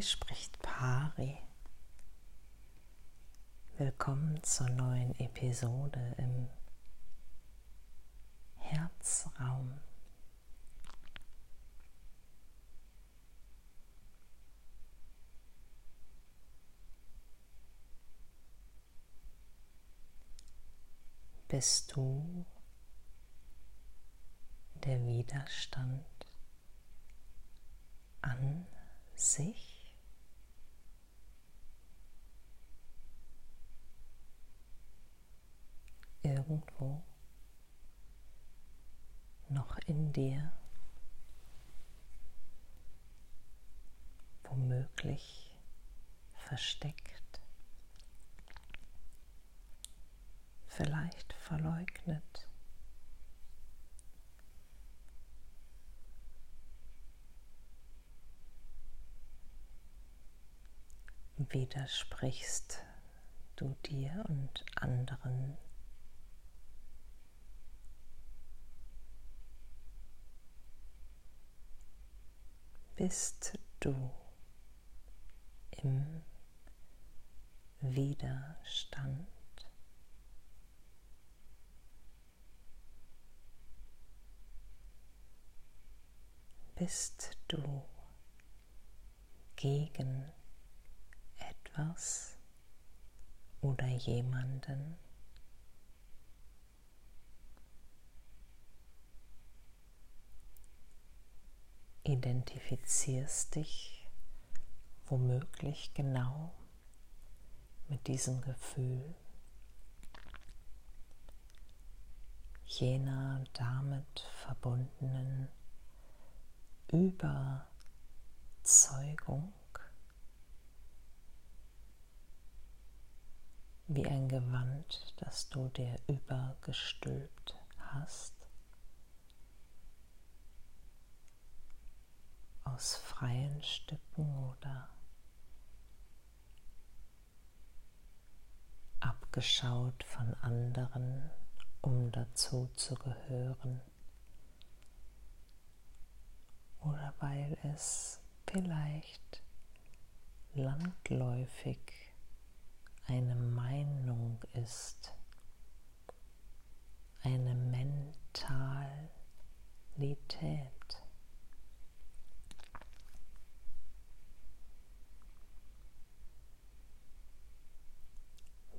Spricht Pari. Willkommen zur neuen Episode im Herzraum. Bist du der Widerstand an sich? Irgendwo noch in dir, womöglich versteckt, vielleicht verleugnet. Widersprichst du dir und anderen bist du im Widerstand. Bist du gegen etwas oder jemanden? Identifizierst dich womöglich genau mit diesem Gefühl, jener damit verbundenen Überzeugung, wie ein Gewand, das du dir übergestülpt hast. Aus freien Stücken oder abgeschaut von anderen, um dazu zu gehören oder weil es vielleicht landläufig eine Meinung ist, eine Mentalität.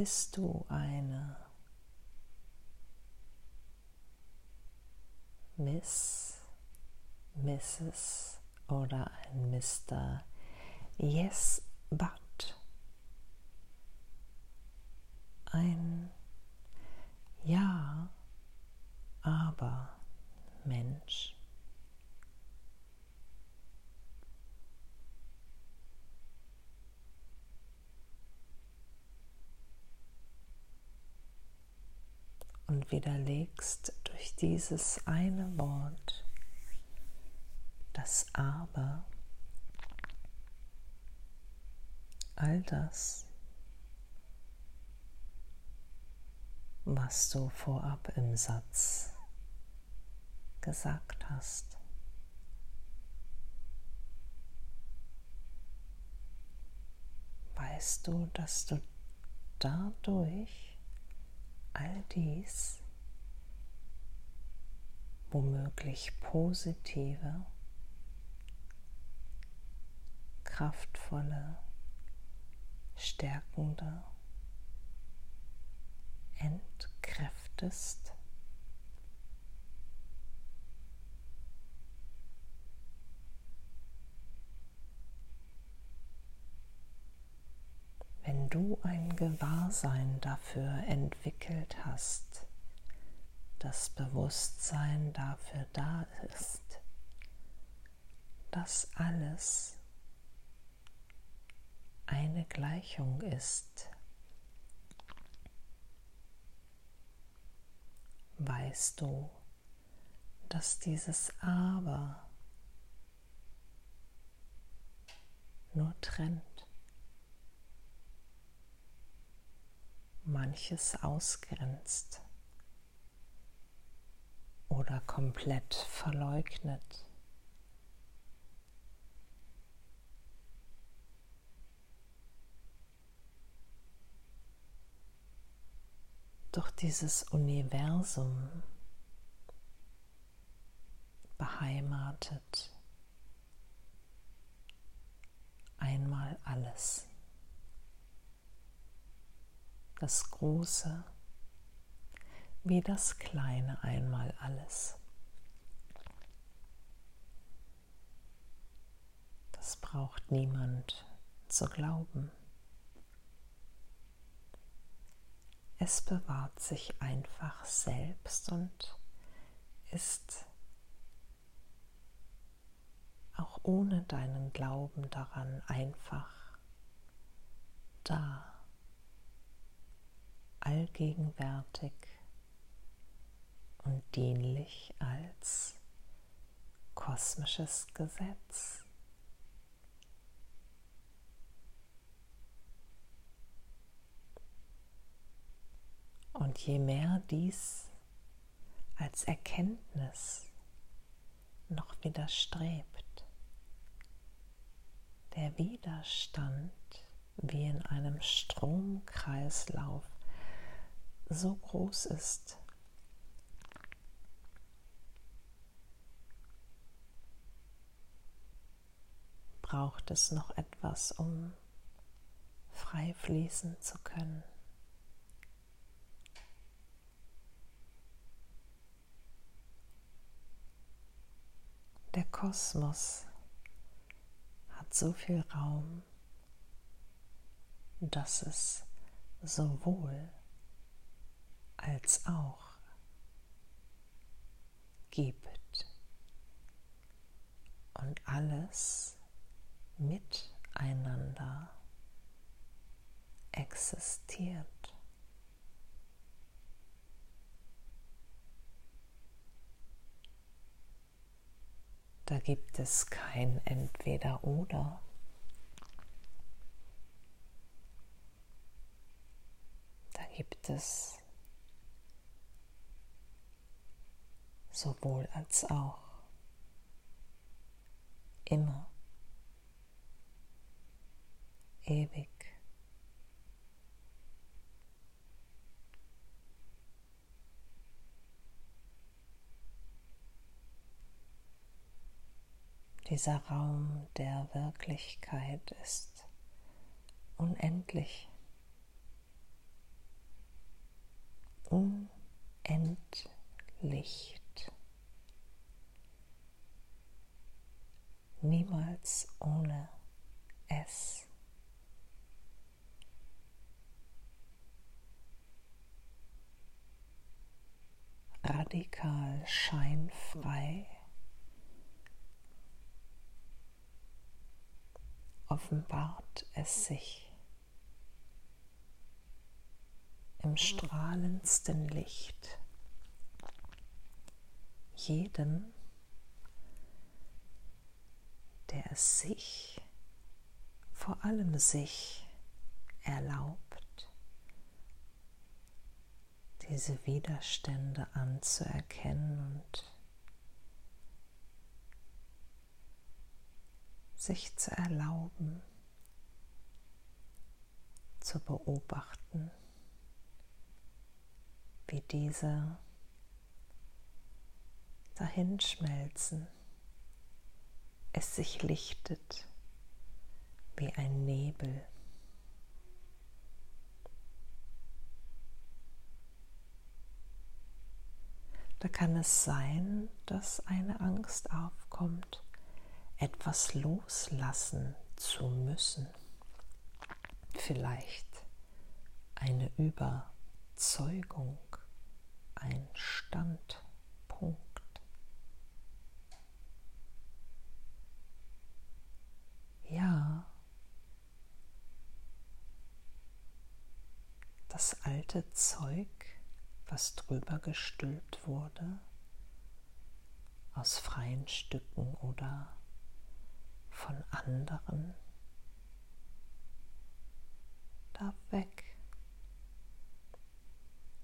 Bist du eine Miss, Mrs. oder ein Mr. Yes, but. Ein Ja, aber Mensch. Und widerlegst durch dieses eine Wort das Aber, all das, was du vorab im Satz gesagt hast. Weißt du, dass du dadurch all dies womöglich positive, kraftvolle, stärkende entkräftest. Wenn du ein Gewahrsein dafür entwickelt hast, das Bewusstsein dafür da ist, dass alles eine Gleichung ist, weißt du, dass dieses Aber nur trennt. manches ausgrenzt oder komplett verleugnet. Doch dieses Universum beheimatet einmal alles. Das Große wie das Kleine einmal alles. Das braucht niemand zu glauben. Es bewahrt sich einfach selbst und ist auch ohne deinen Glauben daran einfach da, allgegenwärtig und dienlich als kosmisches Gesetz. Und je mehr dies als Erkenntnis noch widerstrebt, der Widerstand wie in einem Stromkreislauf so groß ist, braucht es noch etwas, um frei fließen zu können. Der Kosmos hat so viel Raum, dass es sowohl als auch gibt und alles miteinander existiert. Da gibt es kein Entweder oder. Da gibt es sowohl als auch. Immer. Ewig. Dieser Raum der Wirklichkeit ist unendlich, unendlich, niemals ohne es. radikal scheinfrei. Offenbart es sich. Im strahlendsten Licht. Jedem, der es sich, vor allem sich, erlaubt, diese Widerstände anzuerkennen und sich zu erlauben, zu beobachten, wie diese dahinschmelzen, es sich lichtet wie ein Nebel. Da kann es sein, dass eine Angst aufkommt etwas loslassen zu müssen. Vielleicht eine Überzeugung, ein Standpunkt. Ja, das alte Zeug, was drüber gestülpt wurde, aus freien Stücken oder von anderen darf weg.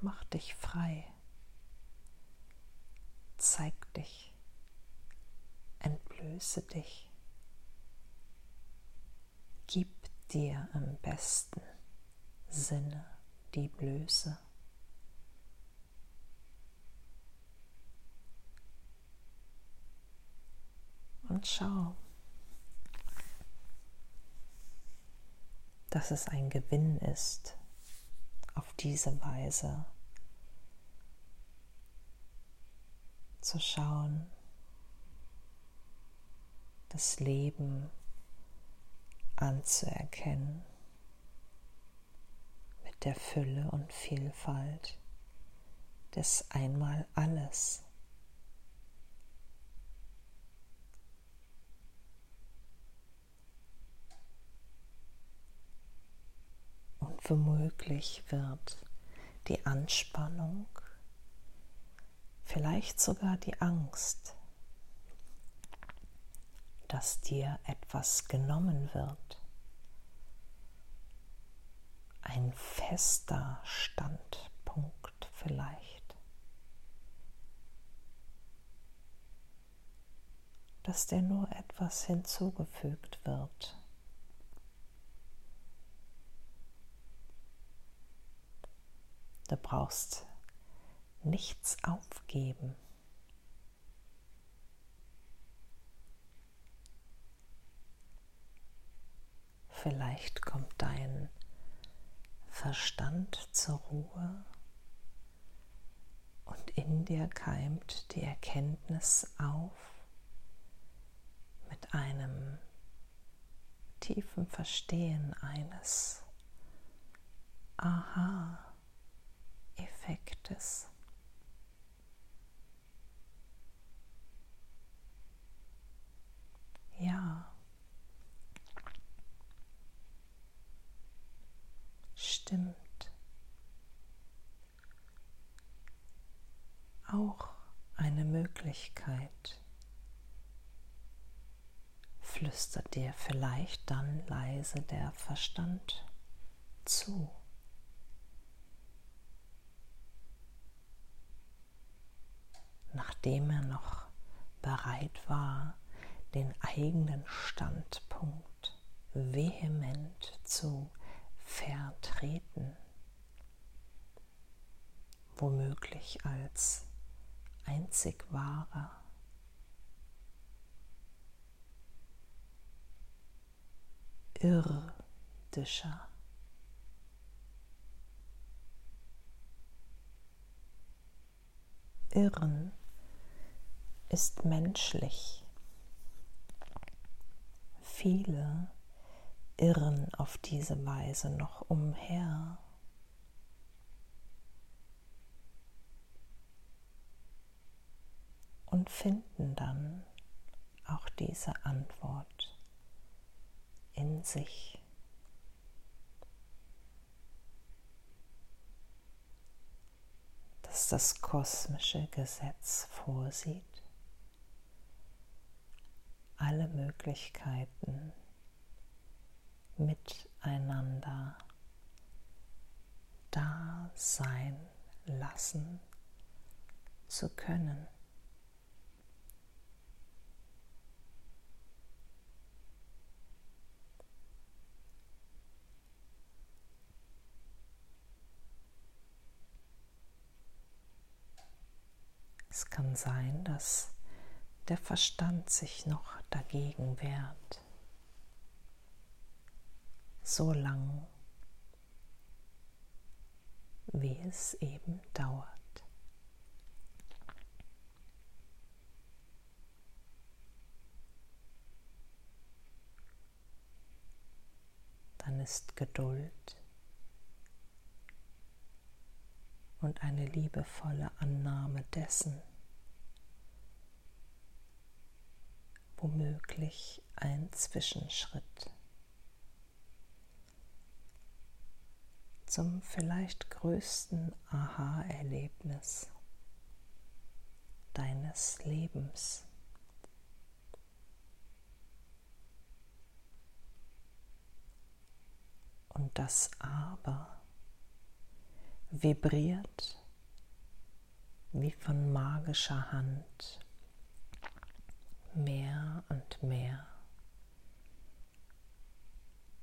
Mach dich frei. Zeig dich. Entblöße dich. Gib dir im besten Sinne die Blöße. Und schau, dass es ein Gewinn ist, auf diese Weise zu schauen, das Leben anzuerkennen mit der Fülle und Vielfalt des einmal alles. Und womöglich wird die Anspannung, vielleicht sogar die Angst, dass dir etwas genommen wird, ein fester Standpunkt vielleicht, dass dir nur etwas hinzugefügt wird. Du brauchst nichts aufgeben. Vielleicht kommt dein Verstand zur Ruhe und in dir keimt die Erkenntnis auf mit einem tiefen Verstehen eines Aha-Effektes. Ja. Stimmt. Auch eine Möglichkeit. Flüstert dir vielleicht dann leise der Verstand zu. Nachdem er noch bereit war, den eigenen Standpunkt vehement zu vertreten, womöglich als einzig wahrer. irdischer. Irren ist menschlich. Viele irren auf diese Weise noch umher. Und finden dann auch diese Antwort in sich. Dass das kosmische Gesetz vorsieht, alle Möglichkeiten miteinander da sein lassen zu können. Es kann sein, dass der Verstand sich noch dagegen wehrt so lang, wie es eben dauert. Dann ist Geduld und eine liebevolle Annahme dessen, womöglich ein Zwischenschritt. Zum vielleicht größten Aha-Erlebnis deines Lebens. Und das Aber vibriert wie von magischer Hand mehr und mehr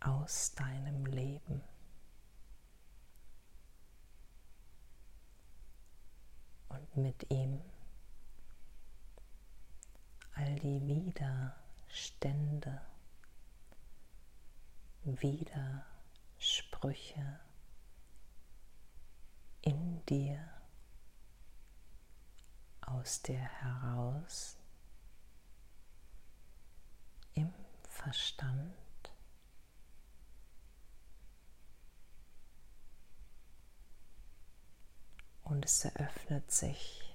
aus deinem Leben. Mit ihm. All die Widerstände, Widersprüche in dir, aus dir heraus, im Verstand und es eröffnet sich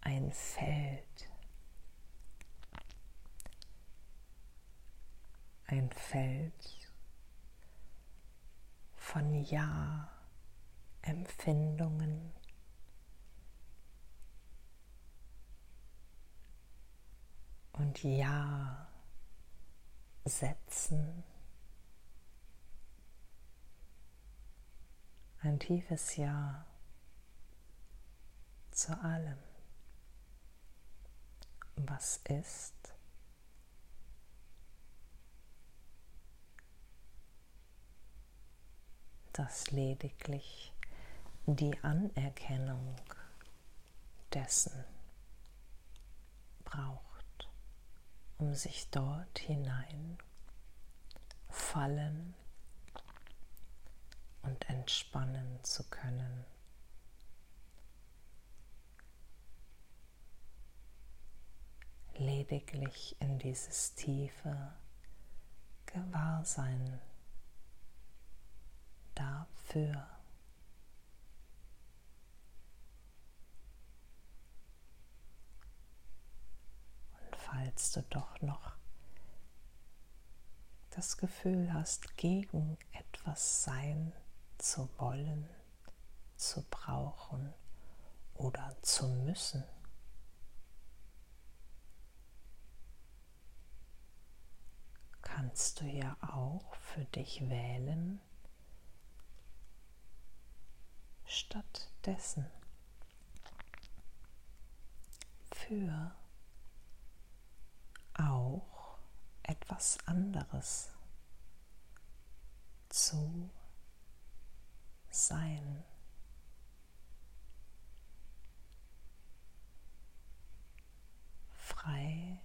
ein Feld, ein Feld von Ja-Empfindungen. Und Ja setzen. Ein tiefes Ja zu allem, was ist. das lediglich die Anerkennung dessen braucht, um sich dort hinein fallen und entspannen zu können. Lediglich in dieses tiefe Gewahrsein dafür. Und falls du doch noch das Gefühl hast, gegen etwas sein zu wollen, zu brauchen oder zu müssen, kannst du ja auch für dich wählen, stattdessen für auch etwas anderes zu sein. Frei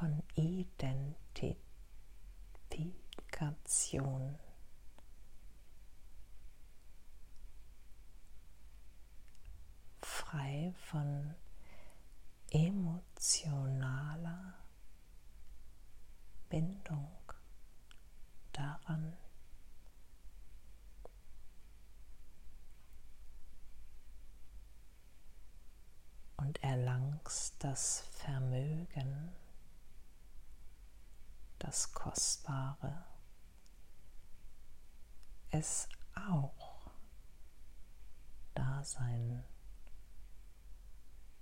von Identifikation. Frei von emotionaler Bindung daran. Und erlangst das Vermögen, das Kostbare, es auch da sein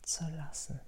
zu lassen.